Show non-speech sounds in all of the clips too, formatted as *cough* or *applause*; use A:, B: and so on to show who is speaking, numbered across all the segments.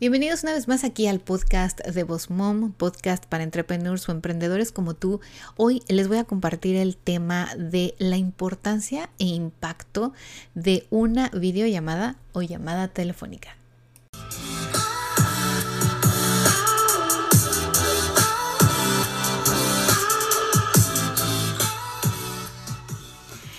A: Bienvenidos una vez más aquí al podcast de Boss Mom, podcast para entrepreneurs o emprendedores como tú. Hoy les voy a compartir el tema de la importancia e impacto de una videollamada o llamada telefónica.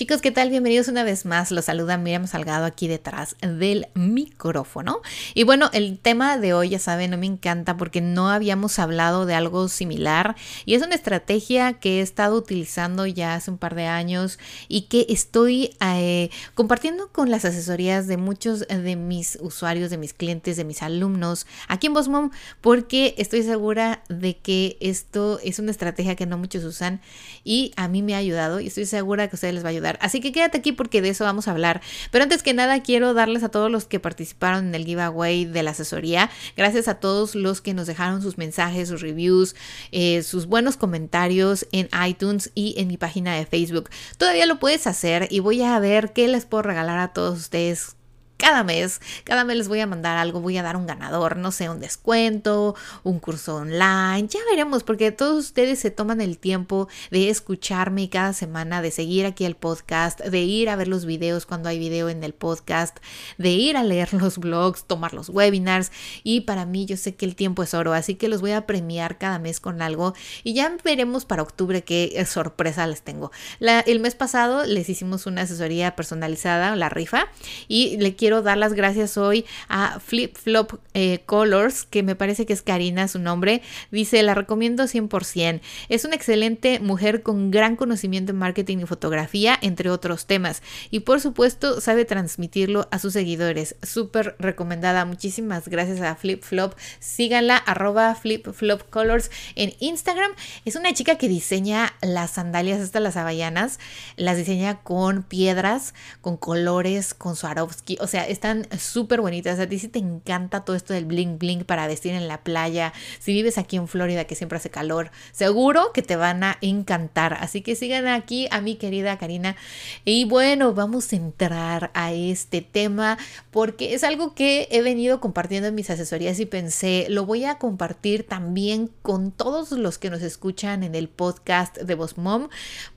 A: Chicos, ¿qué tal? Bienvenidos una vez más. Los saluda Miriam Salgado aquí detrás del micrófono. Y bueno, el tema de hoy, ya saben, no me encanta porque no habíamos hablado de algo similar y es una estrategia que he estado utilizando ya hace un par de años y que estoy eh, compartiendo con las asesorías de muchos de mis usuarios, de mis clientes, de mis alumnos aquí en Bosmom porque estoy segura de que esto es una estrategia que no muchos usan y a mí me ha ayudado y estoy segura que a ustedes les va a ayudar Así que quédate aquí porque de eso vamos a hablar. Pero antes que nada quiero darles a todos los que participaron en el giveaway de la asesoría. Gracias a todos los que nos dejaron sus mensajes, sus reviews, eh, sus buenos comentarios en iTunes y en mi página de Facebook. Todavía lo puedes hacer y voy a ver qué les puedo regalar a todos ustedes cada mes, cada mes les voy a mandar algo, voy a dar un ganador, no sé, un descuento, un curso online, ya veremos, porque todos ustedes se toman el tiempo de escucharme cada semana, de seguir aquí el podcast, de ir a ver los videos cuando hay video en el podcast, de ir a leer los blogs, tomar los webinars y para mí yo sé que el tiempo es oro, así que los voy a premiar cada mes con algo y ya veremos para octubre qué sorpresa les tengo. el mes pasado les hicimos una asesoría personalizada, la rifa, y le quiero quiero dar las gracias hoy a Flip Flop eh, Colors, que me parece que es Karina su nombre. Dice, la recomiendo 100%. Es una excelente mujer con gran conocimiento en marketing y fotografía, entre otros temas. Y por supuesto, sabe transmitirlo a sus seguidores. Súper recomendada. Muchísimas gracias a Flip Flop. Síganla, arroba Flip Flop Colors en Instagram. Es una chica que diseña las sandalias, hasta las havallanas. Las diseña con piedras, con colores, con Swarovski. O sea, están súper bonitas. A ti si te encanta todo esto del bling bling para vestir en la playa, si vives aquí en Florida que siempre hace calor, seguro que te van a encantar. Así que sigan aquí a mi querida Karina. Y bueno, vamos a entrar a este tema porque es algo que he venido compartiendo en mis asesorías y pensé, lo voy a compartir también con todos los que nos escuchan en el podcast de Boss Mom,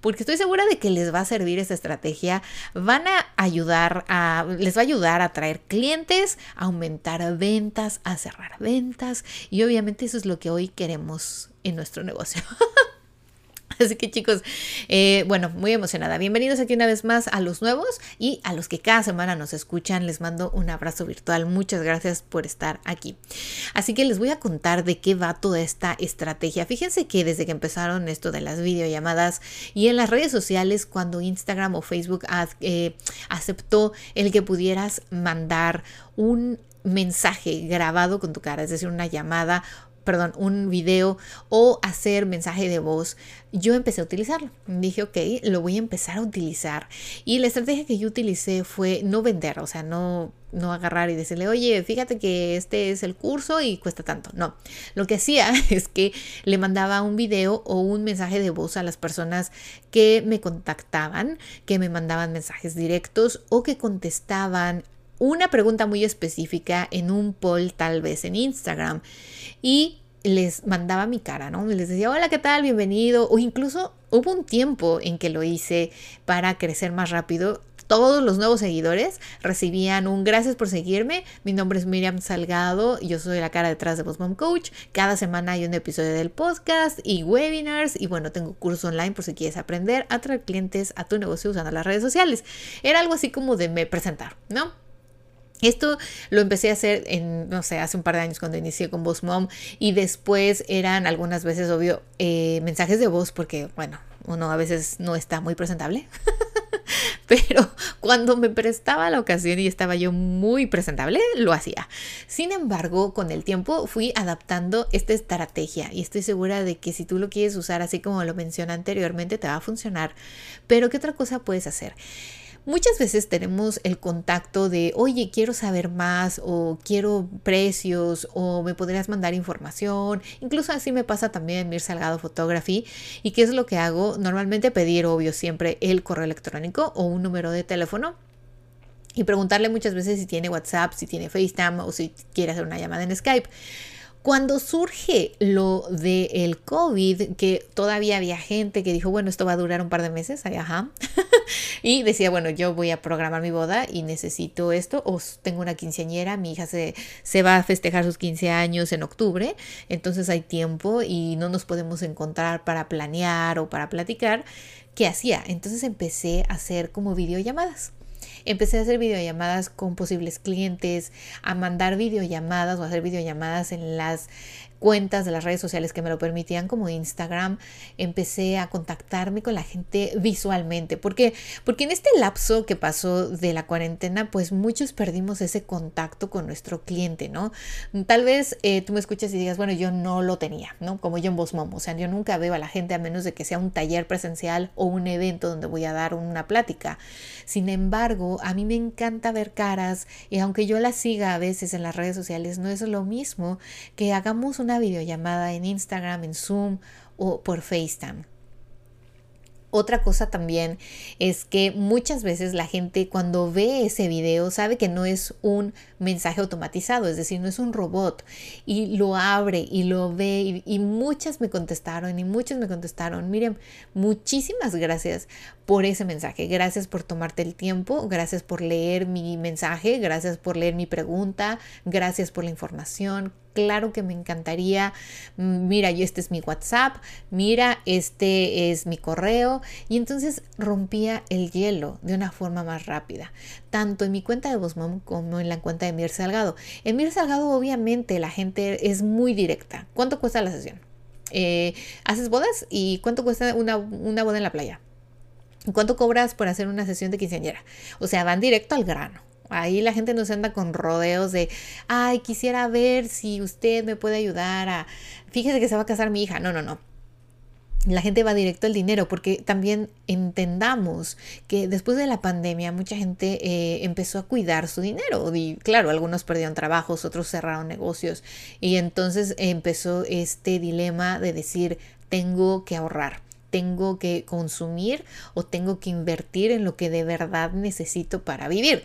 A: porque estoy segura de que les va a servir esta estrategia. Van a ayudar a, les va a ayudar a atraer clientes, aumentar ventas, a cerrar ventas y obviamente eso es lo que hoy queremos en nuestro negocio. *laughs* *laughs* Así que chicos, eh, bueno, muy emocionada. Bienvenidos aquí una vez más a los nuevos y a los que cada semana nos escuchan. Les mando un abrazo virtual. Muchas gracias por estar aquí. Así que les voy a contar de qué va toda esta estrategia. Fíjense que desde que empezaron esto de las videollamadas y en las redes sociales, cuando Instagram o Facebook eh, aceptó el que pudieras mandar un mensaje grabado con tu cara, es decir, una llamada perdón, un video o hacer mensaje de voz, yo empecé a utilizarlo. Dije, ok, lo voy a empezar a utilizar. Y la estrategia que yo utilicé fue no vender, o sea, no, no agarrar y decirle, oye, fíjate que este es el curso y cuesta tanto. No, lo que hacía *laughs* es que le mandaba un video o un mensaje de voz a las personas que me contactaban, que me mandaban mensajes directos o que contestaban una pregunta muy específica en un poll tal vez en Instagram y les mandaba mi cara, ¿no? Les decía, hola, ¿qué tal? Bienvenido. O incluso hubo un tiempo en que lo hice para crecer más rápido. Todos los nuevos seguidores recibían un gracias por seguirme. Mi nombre es Miriam Salgado. Yo soy la cara detrás de Mom Coach. Cada semana hay un episodio del podcast y webinars. Y bueno, tengo curso online por si quieres aprender a traer clientes a tu negocio usando las redes sociales. Era algo así como de me presentar, ¿no? Esto lo empecé a hacer no sé, hace un par de años cuando inicié con Voz Mom y después eran algunas veces, obvio, eh, mensajes de voz porque, bueno, uno a veces no está muy presentable. *laughs* pero cuando me prestaba la ocasión y estaba yo muy presentable, lo hacía. Sin embargo, con el tiempo fui adaptando esta estrategia y estoy segura de que si tú lo quieres usar así como lo mencioné anteriormente, te va a funcionar. Pero ¿qué otra cosa puedes hacer? Muchas veces tenemos el contacto de, oye, quiero saber más o quiero precios o me podrías mandar información. Incluso así me pasa también en Mir Salgado Photography. ¿Y qué es lo que hago? Normalmente pedir, obvio, siempre el correo electrónico o un número de teléfono y preguntarle muchas veces si tiene WhatsApp, si tiene FaceTime o si quiere hacer una llamada en Skype. Cuando surge lo del COVID, que todavía había gente que dijo, bueno, esto va a durar un par de meses, ajá, *laughs* y decía, bueno, yo voy a programar mi boda y necesito esto, o tengo una quinceañera, mi hija se, se va a festejar sus 15 años en octubre, entonces hay tiempo y no nos podemos encontrar para planear o para platicar. ¿Qué hacía? Entonces empecé a hacer como videollamadas. Empecé a hacer videollamadas con posibles clientes, a mandar videollamadas o hacer videollamadas en las cuentas de las redes sociales que me lo permitían como Instagram, empecé a contactarme con la gente visualmente, porque porque en este lapso que pasó de la cuarentena, pues muchos perdimos ese contacto con nuestro cliente, ¿no? Tal vez eh, tú me escuchas y digas, bueno, yo no lo tenía, ¿no? Como yo en Voz o sea, yo nunca veo a la gente a menos de que sea un taller presencial o un evento donde voy a dar una plática. Sin embargo, a mí me encanta ver caras y aunque yo las siga a veces en las redes sociales, no es lo mismo que hagamos una videollamada en Instagram, en Zoom o por FaceTime. Otra cosa también es que muchas veces la gente cuando ve ese video sabe que no es un mensaje automatizado, es decir, no es un robot y lo abre y lo ve y, muchas me contestaron y muchos me contestaron, miren, muchísimas gracias por ese mensaje, gracias por tomarte el tiempo, gracias por leer mi mensaje, gracias por leer mi pregunta, gracias por la información, claro que me encantaría, mm, mira, y este es mi WhatsApp, mira, este es mi correo, y entonces rompía el hielo de una forma más rápida, tanto en mi cuenta de Bosmom como en la cuenta de Mir Salgado. En Mir Salgado, obviamente, la gente es muy directa. ¿Cuánto cuesta la sesión? Eh, ¿Haces bodas? ¿Y cuánto cuesta una, una boda en la playa? ¿Cuánto cobras por hacer una sesión de quinceañera? O sea, van directo al grano. Ahí la gente no se anda con rodeos de, ay, quisiera ver si usted me puede ayudar a, fíjese que se va a casar mi hija. No, no, no. La gente va directo al dinero porque también entendamos que después de la pandemia mucha gente eh, empezó a cuidar su dinero y claro, algunos perdieron trabajos, otros cerraron negocios y entonces empezó este dilema de decir tengo que ahorrar tengo que consumir o tengo que invertir en lo que de verdad necesito para vivir.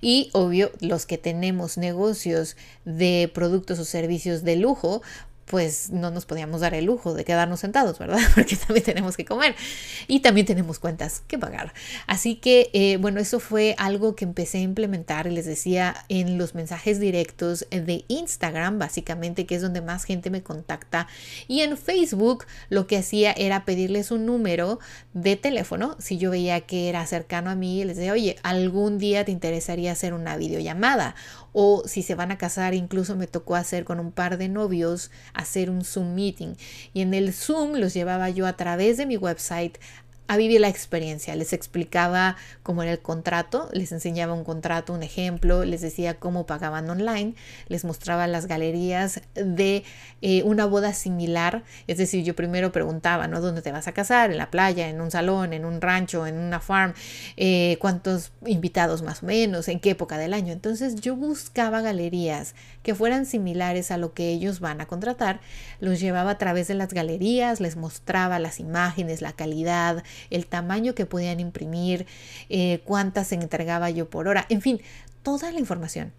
A: Y obvio, los que tenemos negocios de productos o servicios de lujo, pues no nos podíamos dar el lujo de quedarnos sentados, ¿verdad? *laughs* Porque también tenemos que comer y también tenemos cuentas que pagar. Así que, eh, bueno, eso fue algo que empecé a implementar, les decía, en los mensajes directos de Instagram, básicamente, que es donde más gente me contacta. Y en Facebook lo que hacía era pedirles un número de teléfono, si yo veía que era cercano a mí, les decía, oye, algún día te interesaría hacer una videollamada o si se van a casar, incluso me tocó hacer con un par de novios, hacer un Zoom meeting. Y en el Zoom los llevaba yo a través de mi website a vivir la experiencia. Les explicaba cómo era el contrato, les enseñaba un contrato, un ejemplo, les decía cómo pagaban online, les mostraba las galerías de eh, una boda similar. Es decir, yo primero preguntaba, ¿no? ¿Dónde te vas a casar? ¿En la playa? ¿En un salón? ¿En un rancho? ¿En una farm? Eh, ¿Cuántos invitados más o menos? ¿En qué época del año? Entonces yo buscaba galerías que fueran similares a lo que ellos van a contratar, los llevaba a través de las galerías, les mostraba las imágenes, la calidad, el tamaño que podían imprimir, eh, cuántas se entregaba yo por hora, en fin, toda la información.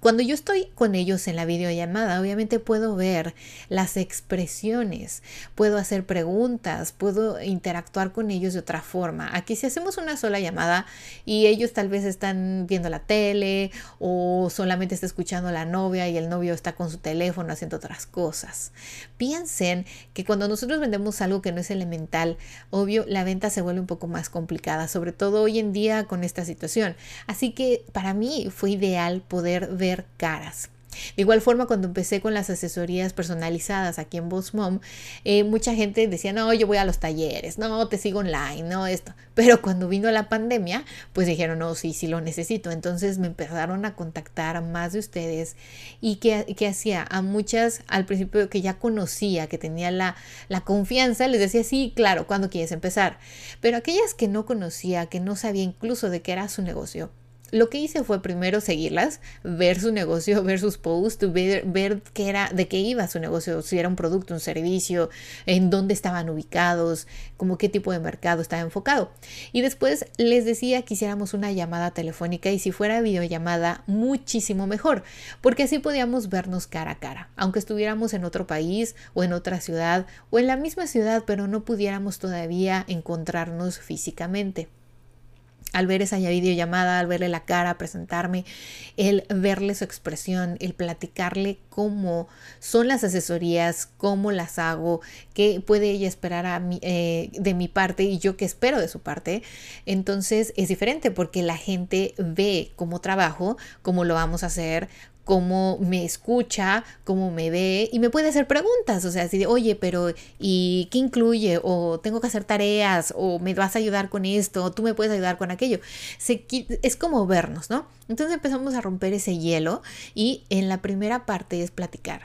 A: Cuando yo estoy con ellos en la videollamada, obviamente puedo ver las expresiones, puedo hacer preguntas, puedo interactuar con ellos de otra forma. Aquí si hacemos una sola llamada y ellos tal vez están viendo la tele o solamente está escuchando la novia y el novio está con su teléfono haciendo otras cosas. Piensen que cuando nosotros vendemos algo que no es elemental, obvio, la venta se vuelve un poco más complicada, sobre todo hoy en día con esta situación. Así que para mí fue ideal poder ver caras. De igual forma, cuando empecé con las asesorías personalizadas aquí en Boss Mom, eh, mucha gente decía, no, yo voy a los talleres, no, te sigo online, no, esto. Pero cuando vino la pandemia, pues dijeron, no, sí, sí lo necesito. Entonces me empezaron a contactar más de ustedes y que, hacía a muchas al principio que ya conocía, que tenía la, la confianza, les decía, sí, claro, cuando quieres empezar? Pero aquellas que no conocía, que no sabía incluso de qué era su negocio, lo que hice fue primero seguirlas, ver su negocio, *laughs* ver sus posts, ver, qué era, de qué iba su negocio, si era un producto, un servicio, en dónde estaban ubicados, como qué tipo de mercado estaba enfocado. Y después les decía que hiciéramos una llamada telefónica y si fuera videollamada, muchísimo mejor, porque así podíamos vernos cara a cara, aunque estuviéramos en otro país o en otra ciudad o en la misma ciudad, pero no pudiéramos todavía encontrarnos físicamente al ver esa videollamada, al verle la cara, presentarme, el verle su expresión, el platicarle cómo son las asesorías, cómo las hago, qué puede ella esperar eh, de mi parte y yo qué espero de su parte. Entonces es diferente porque la gente ve cómo trabajo, cómo lo vamos a hacer, cómo me escucha, cómo me ve y me puede hacer preguntas, o sea, así de, oye, pero ¿y qué incluye? O tengo que hacer tareas, o me vas a ayudar con esto, o tú me puedes ayudar con aquello. es como vernos, ¿no? Entonces empezamos a romper ese hielo y en la primera parte es platicar.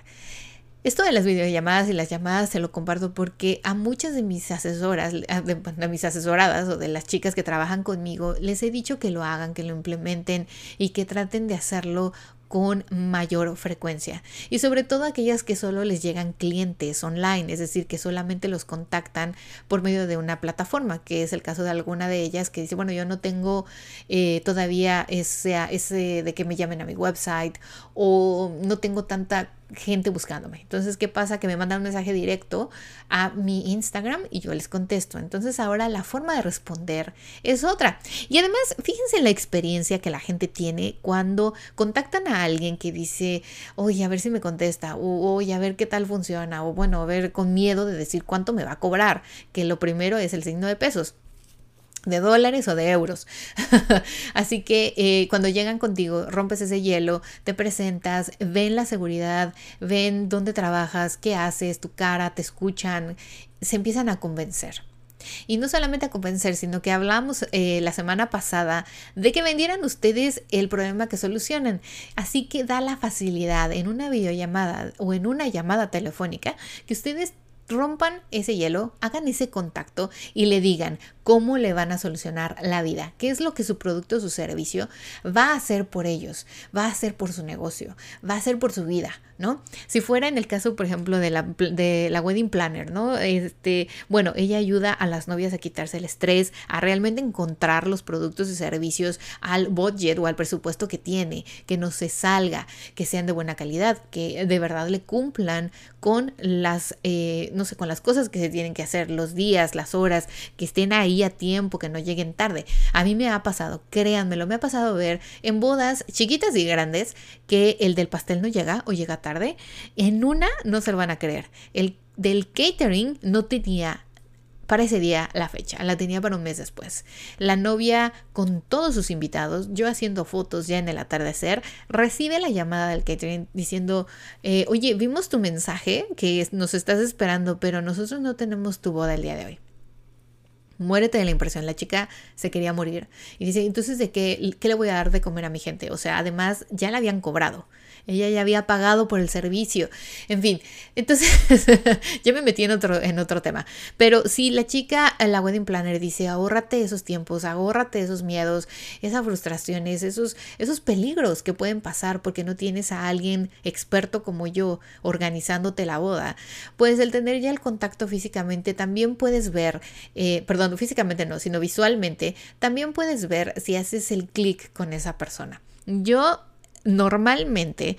A: Esto de las videollamadas y las llamadas se lo comparto porque a muchas de mis asesoras, de, mis asesoradas o de las chicas que trabajan conmigo, les he dicho que lo hagan, que lo implementen y que traten de hacerlo con mayor frecuencia. Y sobre todo aquellas que solo les llegan clientes online, es decir, que solamente los contactan por medio de una plataforma, que es el caso de alguna de ellas que dice, bueno, yo no tengo eh, todavía ese, ese de que me llamen a mi website o no tengo tanta gente buscándome. Entonces, ¿qué pasa? Que me mandan un mensaje directo a mi Instagram y yo les contesto. Entonces, ahora la forma de responder es otra. Y además, fíjense la experiencia que la gente tiene cuando contactan a alguien que dice, oye, a ver si me contesta, o oye, a ver qué tal funciona, o bueno, a ver, con miedo de decir cuánto me va a cobrar, que lo primero es el signo de pesos de dólares o de euros. *laughs* Así que eh, cuando llegan contigo, rompes ese hielo, te presentas, ven la seguridad, ven dónde trabajas, qué haces, tu cara, te escuchan, se empiezan a convencer. Y no solamente a convencer, sino que hablamos eh, la semana pasada de que vendieran ustedes el problema que solucionan. Así que da la facilidad en una videollamada o en una llamada telefónica que ustedes rompan ese hielo, hagan ese contacto y le digan cómo le van a solucionar la vida, qué es lo que su producto o su servicio va a hacer por ellos, va a hacer por su negocio, va a hacer por su vida, ¿no? Si fuera en el caso, por ejemplo, de la, de la wedding planner, ¿no? Este, bueno, ella ayuda a las novias a quitarse el estrés, a realmente encontrar los productos y servicios al budget o al presupuesto que tiene, que no se salga, que sean de buena calidad, que de verdad le cumplan con las, eh, no sé, con las cosas que se tienen que hacer, los días, las horas, que estén ahí a tiempo, que no lleguen tarde. A mí me ha pasado, créanmelo, me ha pasado ver en bodas chiquitas y grandes que el del pastel no llega o llega tarde. En una no se lo van a creer. El del catering no tenía para ese día la fecha, la tenía para un mes después. La novia con todos sus invitados, yo haciendo fotos ya en el atardecer, recibe la llamada del catering diciendo, eh, oye, vimos tu mensaje que nos estás esperando, pero nosotros no tenemos tu boda el día de hoy. Muérete de la impresión. La chica se quería morir. Y dice, entonces, ¿de qué, qué le voy a dar de comer a mi gente? O sea, además ya la habían cobrado. Ella ya había pagado por el servicio. En fin, entonces *laughs* ya me metí en otro, en otro tema. Pero si la chica, la wedding planner dice, ahórrate esos tiempos, ahórrate esos miedos, esas frustraciones, esos, esos peligros que pueden pasar porque no tienes a alguien experto como yo organizándote la boda, pues el tener ya el contacto físicamente también puedes ver, eh, perdón, físicamente no, sino visualmente, también puedes ver si haces el clic con esa persona. Yo normalmente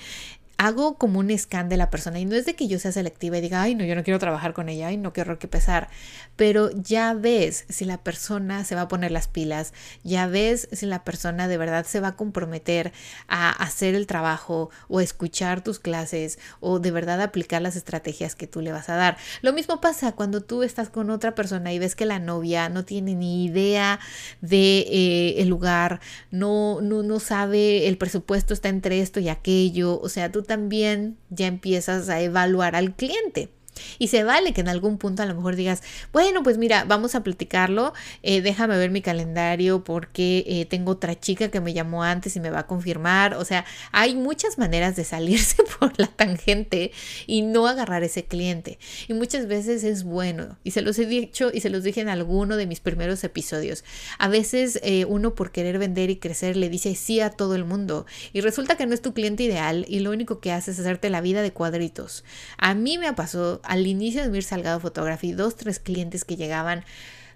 A: hago como un scan de la persona y no es de que yo sea selectiva y diga, ay, no, yo no quiero trabajar con ella, ay, no, qué horror, qué pesar, pero ya ves si la persona se va a poner las pilas, ya ves si la persona de verdad se va a comprometer a hacer el trabajo o escuchar tus clases o de verdad aplicar las estrategias que tú le vas a dar. Lo mismo pasa cuando tú estás con otra persona y ves que la novia no tiene ni idea de eh, el lugar, no, no, no sabe el presupuesto está entre esto y aquello, o sea, tú también ya empiezas a evaluar al cliente. Y se vale que en algún punto a lo mejor digas, bueno, pues mira, vamos a platicarlo, eh, déjame ver mi calendario porque eh, tengo otra chica que me llamó antes y me va a confirmar. O sea, hay muchas maneras de salirse *laughs* por la tangente y no agarrar ese cliente. Y muchas veces es bueno. Y se los he dicho y se los dije en alguno de mis primeros episodios. A veces eh, uno por querer vender y crecer le dice sí a todo el mundo y resulta que no es tu cliente ideal y lo único que hace es hacerte la vida de cuadritos. A mí me pasó al inicio de Mir Salgado Photography, dos, tres clientes que llegaban.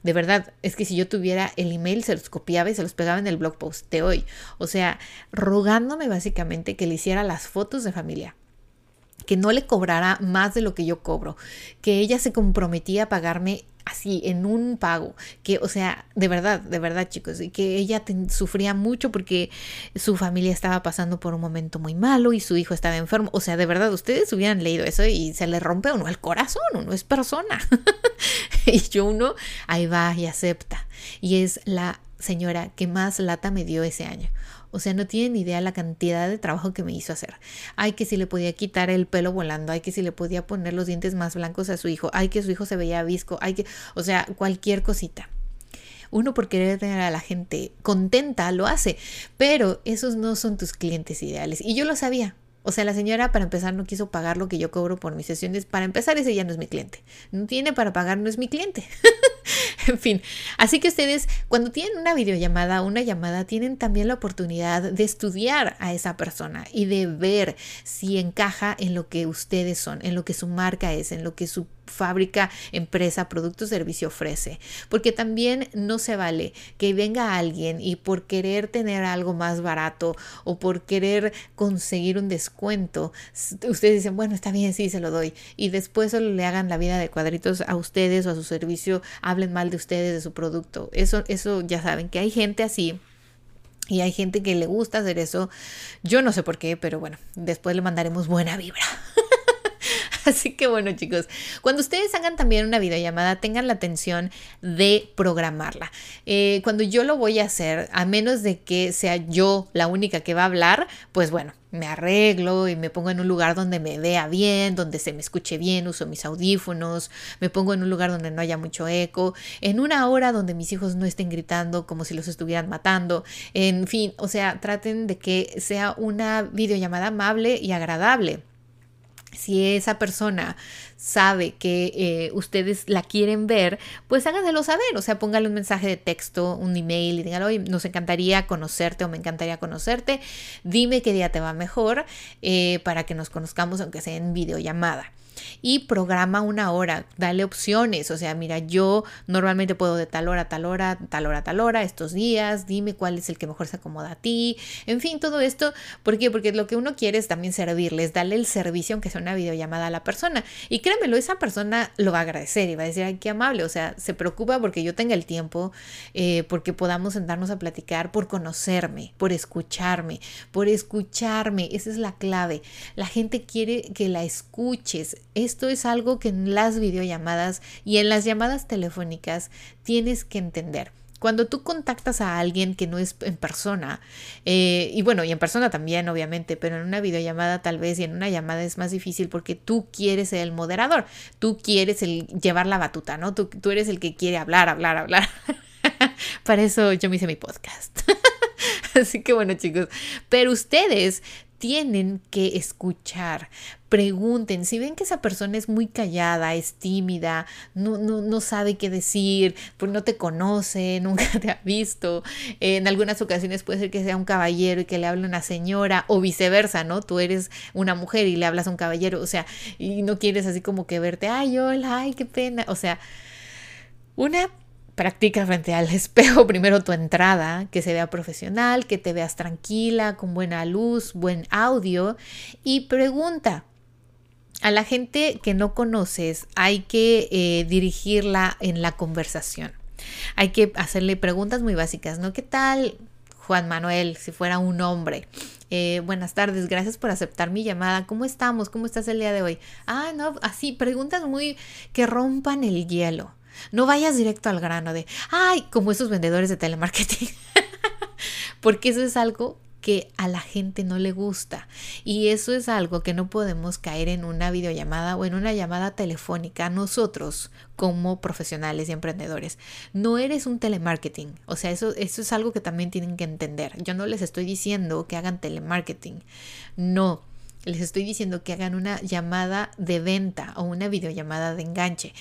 A: De verdad, es que si yo tuviera el email, se los copiaba y se los pegaba en el blog post de hoy. O sea, rogándome básicamente que le hiciera las fotos de familia que no le cobrara más de lo que yo cobro, que ella se comprometía a pagarme así en un pago, que o sea, de verdad, de verdad chicos, y que ella sufría mucho porque su familia estaba pasando por un momento muy malo y su hijo estaba enfermo, o sea, de verdad, ustedes hubieran leído eso y se le rompe a uno el corazón, uno es persona, *laughs* y yo uno ahí va y acepta, y es la señora que más lata me dio ese año. O sea, no tienen idea la cantidad de trabajo que me hizo hacer. Ay, que si le podía quitar el pelo volando, ay, que si le podía poner los dientes más blancos a su hijo, ay, que su hijo se veía visco, ay, que, o sea, cualquier cosita. Uno por querer tener a la gente contenta lo hace, pero esos no son tus clientes ideales. Y yo lo sabía, o sea, la señora para empezar no quiso pagar lo que yo cobro por mis sesiones. Para empezar, ese ya no es mi cliente. No tiene para pagar, no es mi cliente. *laughs* *laughs* en fin, así que ustedes cuando tienen una videollamada, una llamada, tienen también la oportunidad de estudiar a esa persona y de ver si encaja en lo que ustedes son, en lo que su marca es, en lo que su fábrica, empresa, producto, servicio ofrece. Porque también no se vale que venga alguien y por querer tener algo más barato o por querer conseguir un descuento, ustedes dicen, bueno, está bien, sí, se lo doy. Y después solo le hagan la vida de cuadritos a ustedes o a su servicio, hablen mal de ustedes, de su producto. Eso, eso ya saben que hay gente así. Y hay gente que le gusta hacer eso. Yo no sé por qué, pero bueno, después le mandaremos buena vibra. *laughs* Así que bueno chicos, cuando ustedes hagan también una videollamada, tengan la atención de programarla. Eh, cuando yo lo voy a hacer, a menos de que sea yo la única que va a hablar, pues bueno, me arreglo y me pongo en un lugar donde me vea bien, donde se me escuche bien, uso mis audífonos, me pongo en un lugar donde no haya mucho eco, en una hora donde mis hijos no estén gritando como si los estuvieran matando, en fin, o sea, traten de que sea una videollamada amable y agradable si esa persona sabe que eh, ustedes la quieren ver, pues háganselo saber, o sea, póngale un mensaje de texto, un email y díganle, oye, nos encantaría conocerte o me encantaría conocerte, dime qué día te va mejor eh, para que nos conozcamos aunque sea en videollamada y programa una hora, dale opciones, o sea, mira, yo normalmente puedo de tal hora a tal hora, tal hora a tal hora, estos días, dime cuál es el que mejor se acomoda a ti, en fin, todo esto, ¿por qué? Porque lo que uno quiere es también servirles, darle el servicio aunque sea una videollamada a la persona y créanmelo, esa persona lo va a agradecer y va a decir, ay, qué amable, o sea, se preocupa porque yo tenga el tiempo, eh, porque podamos sentarnos a platicar, por conocerme, por escucharme, por escucharme, esa es la clave, la gente quiere que la escuches, esto es algo que en las videollamadas y en las llamadas telefónicas tienes que entender. Cuando tú contactas a alguien que no es en persona, eh, y bueno, y en persona también, obviamente, pero en una videollamada tal vez y en una llamada es más difícil porque tú quieres ser el moderador, tú quieres el, llevar la batuta, ¿no? Tú, tú eres el que quiere hablar, hablar, hablar. *laughs* Para eso yo me hice mi podcast. *laughs* Así que bueno, chicos, pero ustedes tienen que escuchar. Pregunten, si ven que esa persona es muy callada, es tímida, no, no, no sabe qué decir, pues no te conoce, *laughs* nunca te ha visto. En algunas ocasiones puede ser que sea un caballero y que le hable una señora o viceversa, ¿no? Tú eres una mujer y le hablas a un caballero, o sea, y no quieres así como que verte, ay, hola, ay, qué pena. O sea, una Practica frente al *laughs* espejo primero tu entrada, que se vea profesional, que te veas tranquila, con buena luz, buen audio y pregunta. A la gente que no conoces hay que eh, dirigirla en la conversación. Hay que hacerle preguntas muy básicas, ¿no? ¿Qué tal, Juan Manuel, si fuera un hombre? Eh, buenas tardes, gracias por aceptar mi llamada. ¿Cómo estamos? ¿Cómo estás el día de hoy? Ah, no, así, preguntas muy que rompan el hielo. No vayas directo al grano de, ay, como esos vendedores de telemarketing. *laughs* Porque eso es algo que a la gente no le gusta. Y eso es algo que no podemos caer en una videollamada o en una llamada telefónica nosotros como profesionales y emprendedores. No eres un telemarketing. O sea, eso, eso es algo que también tienen que entender. Yo no les estoy diciendo que hagan telemarketing. No. Les estoy diciendo que hagan una llamada de venta o una videollamada de enganche.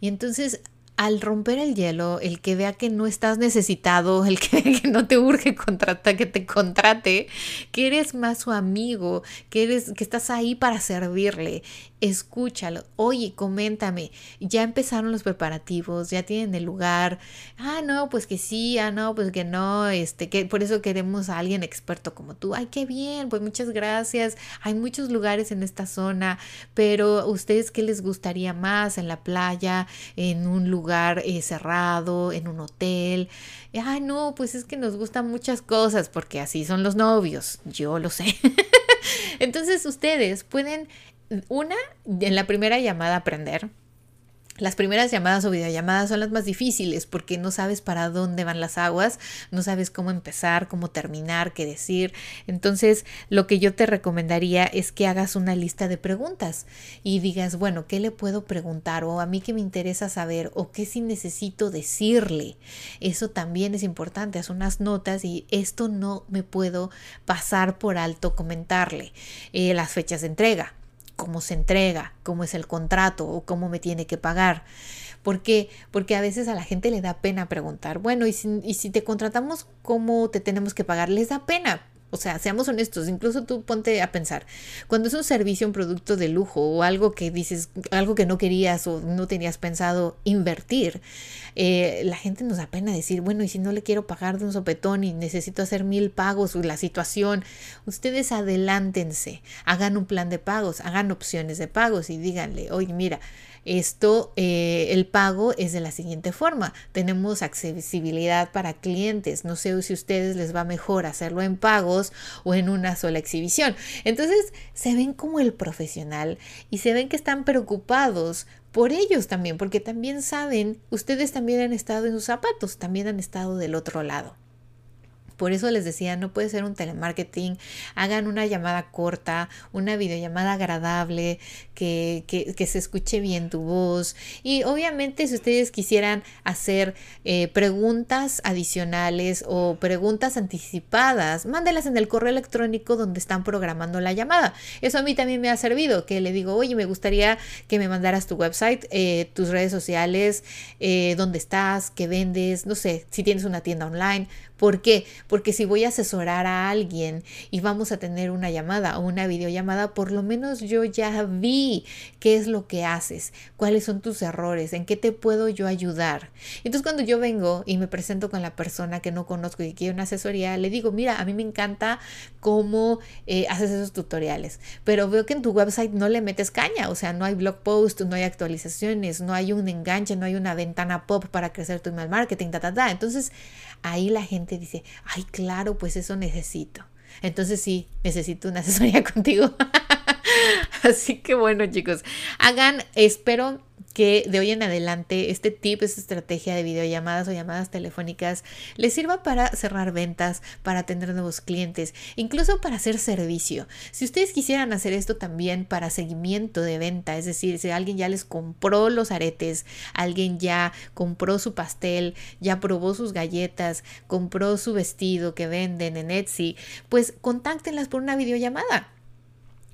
A: Y entonces al romper el hielo, el que vea que no estás necesitado, *laughs* el que, no te urge contratar, que te contrate, que eres más su amigo, que eres, que estás ahí para servirle escúchalo, oye, coméntame, ya empezaron los preparativos, ya tienen el lugar, ah, no, pues que sí, ah, no, pues que no, este, que por eso queremos a alguien experto como tú, ay, qué bien, pues muchas gracias, hay muchos lugares en esta zona, pero ustedes qué les gustaría más en la playa, en un lugar eh, cerrado, en un hotel, ay, no, pues es que nos gustan muchas cosas, porque así son los novios, yo lo sé. *laughs* Entonces ustedes pueden una, en la primera llamada aprender. Las primeras llamadas o videollamadas son las más difíciles porque no sabes para dónde van las aguas, no sabes cómo empezar, cómo terminar, qué decir. Entonces, lo que yo te recomendaría es que hagas una lista de preguntas y digas, bueno, ¿qué le puedo preguntar? O a mí que me interesa saber, o qué si necesito decirle. Eso también es importante, haz unas notas y esto no me puedo pasar por alto comentarle. Eh, las fechas de entrega cómo se entrega, cómo es el contrato o cómo me tiene que pagar. ¿Por qué? Porque a veces a la gente le da pena preguntar, bueno, ¿y si, y si te contratamos, cómo te tenemos que pagar? Les da pena o sea, seamos honestos, incluso tú ponte a pensar, cuando es un servicio, un producto de lujo o algo que dices, algo que no querías o no tenías pensado invertir, eh, la gente nos da pena decir, bueno, y si no le quiero pagar de un sopetón y necesito hacer mil pagos o la situación, ustedes adelántense, hagan un plan de pagos, hagan opciones de pagos y díganle, oye, mira, esto, eh, el pago es de la siguiente forma. Tenemos accesibilidad para clientes. No sé si a ustedes les va mejor hacerlo en pagos o en una sola exhibición. Entonces se ven como el profesional y se ven que están preocupados por ellos también, porque también saben, ustedes también han estado en sus zapatos, también han estado del otro lado. Por eso les decía, no puede ser un telemarketing. Hagan una llamada corta, una videollamada agradable, que, que, se escuche bien tu voz. Y obviamente si ustedes quisieran hacer eh, preguntas adicionales o preguntas anticipadas, mándelas en el correo electrónico donde están programando la llamada. Eso a mí también me ha servido, que le digo, oye, me gustaría que me mandaras tu website, eh, tus redes sociales, eh, dónde estás, qué vendes, no sé, si tienes una tienda online ¿Por qué? Porque si voy a asesorar a alguien y vamos a tener una llamada o una videollamada, por lo menos yo ya vi qué es lo que haces, cuáles son tus errores, en qué te puedo yo ayudar. Entonces cuando yo vengo y me presento con la persona que no conozco y quiere una asesoría, le digo, mira, a mí me encanta cómo eh, haces esos tutoriales, pero veo que en tu website no le metes caña, o sea, no hay blog post, no hay actualizaciones, no hay un enganche, no hay una ventana pop para crecer tu email marketing, ta, ta, ta. Entonces ahí la gente dice, ay, claro, pues eso necesito. Entonces sí, necesito una *laughs* asesoría contigo. *laughs* Así que bueno, chicos, hagan, espero que de hoy en adelante este tip, esta estrategia de videollamadas o llamadas telefónicas les sirva para cerrar ventas, para tener nuevos clientes, incluso para hacer servicio. Si ustedes quisieran hacer esto también para seguimiento de venta, es decir, si alguien ya les compró los aretes, alguien ya compró su pastel, ya probó sus galletas, compró su vestido que venden en Etsy, pues contáctenlas por una videollamada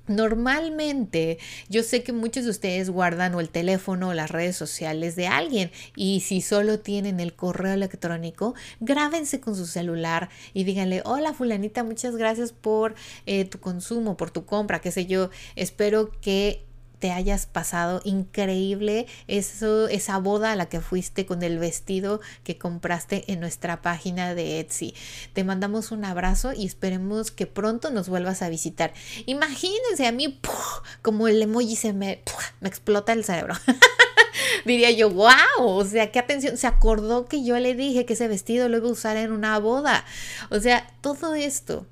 A: Normalmente yo sé que muchos de ustedes guardan o el teléfono o las redes sociales de alguien y si solo tienen el correo electrónico, grábense con su celular y díganle, hola fulanita, muchas gracias por eh, tu consumo, por tu compra, qué sé yo, espero que te hayas pasado increíble eso, esa boda a la que fuiste con el vestido que compraste en nuestra página de Etsy. Te mandamos un abrazo y esperemos que pronto nos vuelvas a visitar. Imagínense a mí como el emoji se me, me explota el cerebro. *laughs* Diría yo, wow, o sea, qué atención, se acordó que yo le dije que ese vestido lo iba a usar en una boda. O sea, todo esto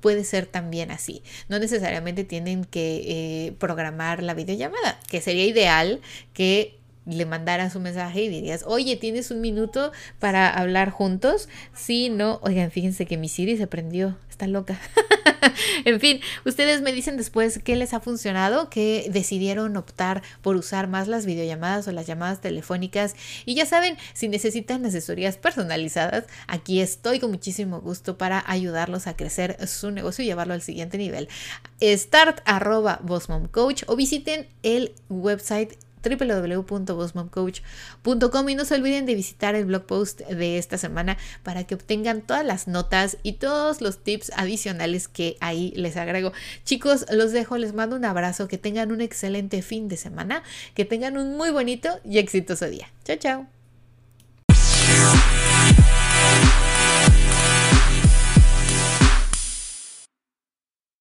A: puede ser también así. No necesariamente tienen que eh, programar la videollamada, que sería ideal que le mandaras un mensaje y dirías, oye, ¿tienes un minuto para hablar juntos? Sí, no, oigan, fíjense que mi Siri se prendió, está loca. *laughs* en fin, ustedes me dicen después qué les ha funcionado, que decidieron optar por usar más las videollamadas o las llamadas telefónicas. Y ya saben, si necesitan asesorías personalizadas, aquí estoy con muchísimo gusto para ayudarlos a crecer su negocio y llevarlo al siguiente nivel. Start arroba Coach o visiten el website www.bossmomcoach.com y no se olviden de visitar el blog post de esta semana para que obtengan todas las notas y todos los tips adicionales que ahí les agrego. Chicos, los dejo, les mando un abrazo, que tengan un excelente fin de semana, que tengan un muy bonito y exitoso día. Chao, chao.